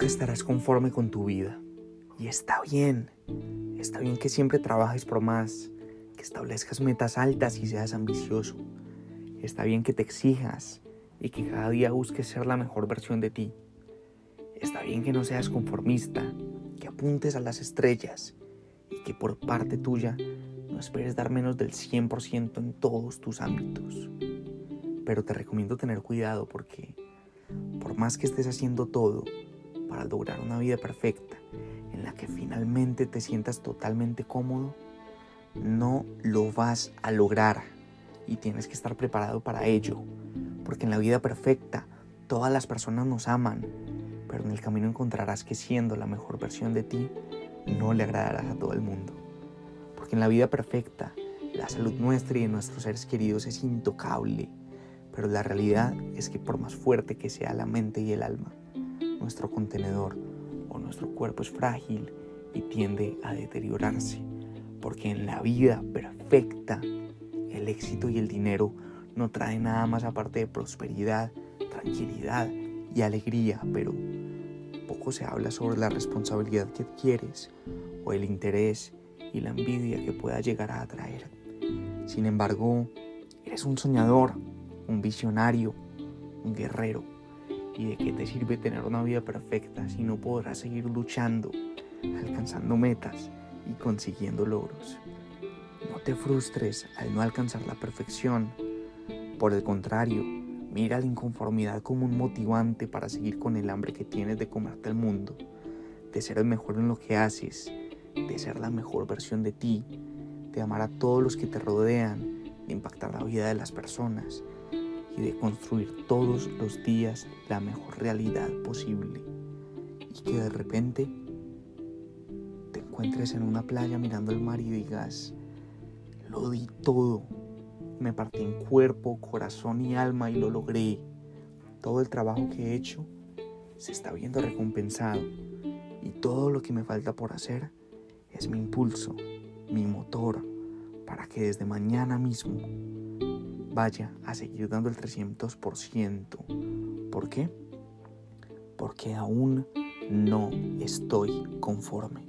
estarás conforme con tu vida. Y está bien. Está bien que siempre trabajes por más, que establezcas metas altas y seas ambicioso. Está bien que te exijas y que cada día busques ser la mejor versión de ti. Está bien que no seas conformista, que apuntes a las estrellas y que por parte tuya no esperes dar menos del 100% en todos tus ámbitos. Pero te recomiendo tener cuidado porque por más que estés haciendo todo para lograr una vida perfecta en la que finalmente te sientas totalmente cómodo, no lo vas a lograr y tienes que estar preparado para ello, porque en la vida perfecta todas las personas nos aman, pero en el camino encontrarás que siendo la mejor versión de ti, no le agradarás a todo el mundo. Porque en la vida perfecta, la salud nuestra y de nuestros seres queridos es intocable, pero la realidad es que por más fuerte que sea la mente y el alma, nuestro contenedor o nuestro cuerpo es frágil y tiende a deteriorarse, porque en la vida perfecta, el éxito y el dinero no traen nada más aparte de prosperidad, tranquilidad y alegría, pero poco se habla sobre la responsabilidad que adquieres o el interés y la envidia que pueda llegar a atraer. Sin embargo, eres un soñador, un visionario, un guerrero. ¿Y de qué te sirve tener una vida perfecta si no podrás seguir luchando, alcanzando metas y consiguiendo logros? No te frustres al no alcanzar la perfección. Por el contrario, Mira la inconformidad como un motivante para seguir con el hambre que tienes de comerte el mundo, de ser el mejor en lo que haces, de ser la mejor versión de ti, de amar a todos los que te rodean, de impactar la vida de las personas y de construir todos los días la mejor realidad posible. Y que de repente te encuentres en una playa mirando el mar y digas, lo di todo me partí en cuerpo, corazón y alma y lo logré. Todo el trabajo que he hecho se está viendo recompensado y todo lo que me falta por hacer es mi impulso, mi motor, para que desde mañana mismo vaya a seguir dando el 300%. ¿Por qué? Porque aún no estoy conforme.